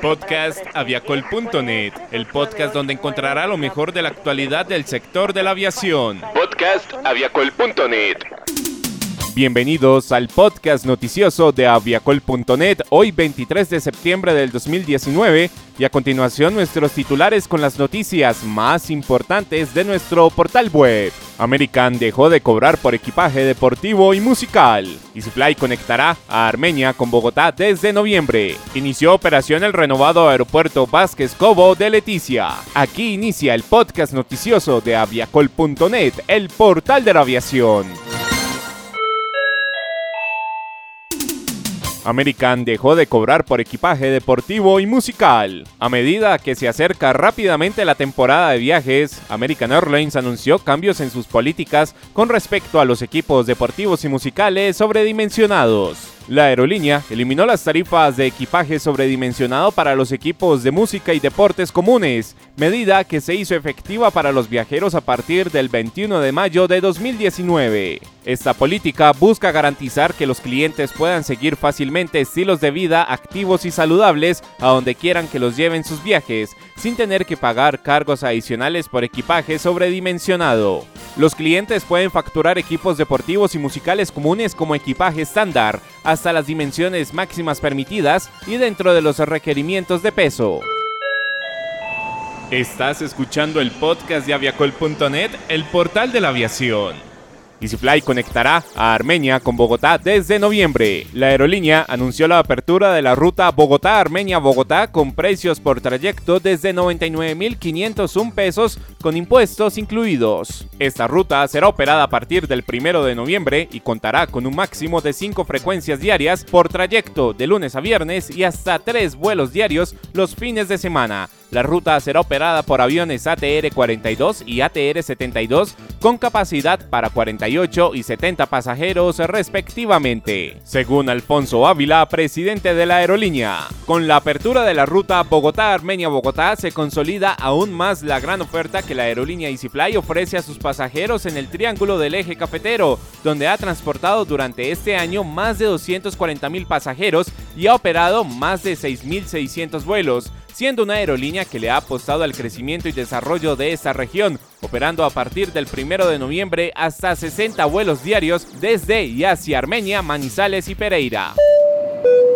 Podcast aviacol.net, el podcast donde encontrará lo mejor de la actualidad del sector de la aviación. Podcast aviacol.net. Bienvenidos al podcast noticioso de aviacol.net, hoy 23 de septiembre del 2019 y a continuación nuestros titulares con las noticias más importantes de nuestro portal web. American dejó de cobrar por equipaje deportivo y musical. EasyFly conectará a Armenia con Bogotá desde noviembre. Inició operación el renovado aeropuerto Vázquez Cobo de Leticia. Aquí inicia el podcast noticioso de aviacol.net, el portal de la aviación. American dejó de cobrar por equipaje deportivo y musical. A medida que se acerca rápidamente la temporada de viajes, American Airlines anunció cambios en sus políticas con respecto a los equipos deportivos y musicales sobredimensionados. La aerolínea eliminó las tarifas de equipaje sobredimensionado para los equipos de música y deportes comunes, medida que se hizo efectiva para los viajeros a partir del 21 de mayo de 2019. Esta política busca garantizar que los clientes puedan seguir fácilmente estilos de vida activos y saludables a donde quieran que los lleven sus viajes, sin tener que pagar cargos adicionales por equipaje sobredimensionado. Los clientes pueden facturar equipos deportivos y musicales comunes como equipaje estándar, hasta las dimensiones máximas permitidas y dentro de los requerimientos de peso. Estás escuchando el podcast de aviacol.net, el portal de la aviación. EasyFly conectará a Armenia con Bogotá desde noviembre. La aerolínea anunció la apertura de la ruta Bogotá-Armenia-Bogotá con precios por trayecto desde 99.501 pesos con impuestos incluidos. Esta ruta será operada a partir del 1 de noviembre y contará con un máximo de 5 frecuencias diarias por trayecto de lunes a viernes y hasta 3 vuelos diarios los fines de semana. La ruta será operada por aviones ATR-42 y ATR-72 con capacidad para 48 y 70 pasajeros respectivamente, según Alfonso Ávila, presidente de la aerolínea. Con la apertura de la ruta Bogotá-Armenia-Bogotá se consolida aún más la gran oferta que la aerolínea EasyFly ofrece a sus pasajeros en el Triángulo del Eje Cafetero, donde ha transportado durante este año más de 240 mil pasajeros y ha operado más de 6.600 vuelos siendo una aerolínea que le ha apostado al crecimiento y desarrollo de esta región, operando a partir del 1 de noviembre hasta 60 vuelos diarios desde y hacia Armenia, Manizales y Pereira.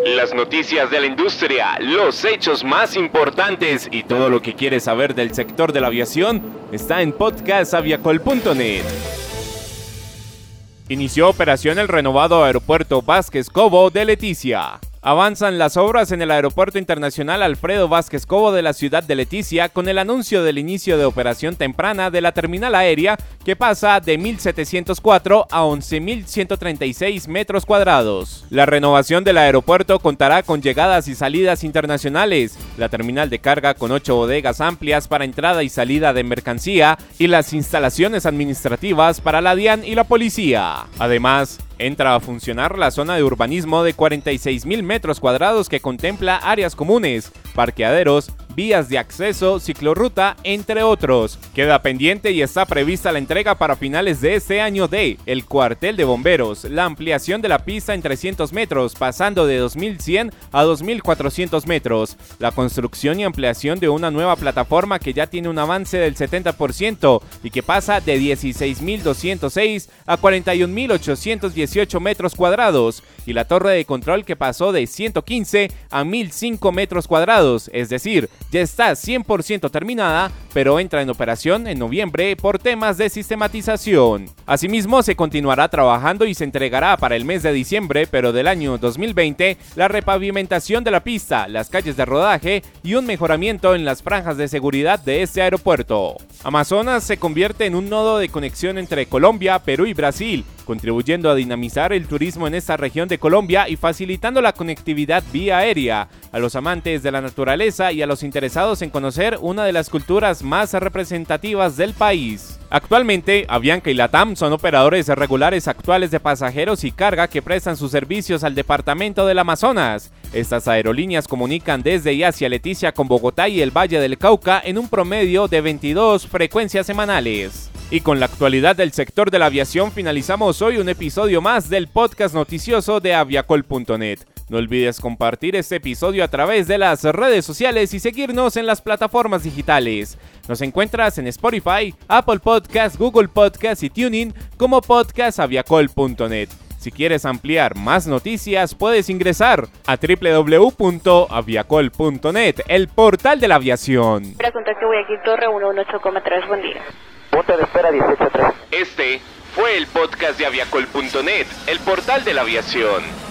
Las noticias de la industria, los hechos más importantes y todo lo que quieres saber del sector de la aviación está en podcastaviacol.net. Inició operación el renovado aeropuerto Vázquez Cobo de Leticia. Avanzan las obras en el Aeropuerto Internacional Alfredo Vázquez Cobo de la ciudad de Leticia con el anuncio del inicio de operación temprana de la terminal aérea que pasa de 1.704 a 11.136 metros cuadrados. La renovación del aeropuerto contará con llegadas y salidas internacionales, la terminal de carga con ocho bodegas amplias para entrada y salida de mercancía y las instalaciones administrativas para la DIAN y la policía. Además, Entra a funcionar la zona de urbanismo de 46.000 metros cuadrados que contempla áreas comunes, parqueaderos, vías de acceso, ciclorruta, entre otros. Queda pendiente y está prevista la entrega para finales de este año de el cuartel de bomberos, la ampliación de la pista en 300 metros, pasando de 2100 a 2400 metros, la construcción y ampliación de una nueva plataforma que ya tiene un avance del 70% y que pasa de 16.206 a 41.818 metros cuadrados, y la torre de control que pasó de 115 a 1005 metros cuadrados, es decir, ya está 100% terminada, pero entra en operación en noviembre por temas de sistematización. Asimismo, se continuará trabajando y se entregará para el mes de diciembre, pero del año 2020, la repavimentación de la pista, las calles de rodaje y un mejoramiento en las franjas de seguridad de este aeropuerto. Amazonas se convierte en un nodo de conexión entre Colombia, Perú y Brasil, contribuyendo a dinamizar el turismo en esta región de Colombia y facilitando la conectividad vía aérea a los amantes de la naturaleza y a los interesados en conocer una de las culturas más representativas del país. Actualmente, Avianca y Latam son operadores regulares actuales de pasajeros y carga que prestan sus servicios al departamento del Amazonas. Estas aerolíneas comunican desde y hacia Leticia con Bogotá y el Valle del Cauca en un promedio de 22 frecuencias semanales. Y con la actualidad del sector de la aviación finalizamos hoy un episodio más del podcast noticioso de aviacol.net. No olvides compartir este episodio a través de las redes sociales y seguirnos en las plataformas digitales. Nos encuentras en Spotify, Apple Podcasts, Google Podcasts y Tuning como podcastaviacol.net. Si quieres ampliar más noticias, puedes ingresar a www.aviacol.net, el portal de la aviación. Para contacto Guayaquil Torre 118,3, buen día. Punto de espera 183. Este fue el podcast de aviacol.net, el portal de la aviación.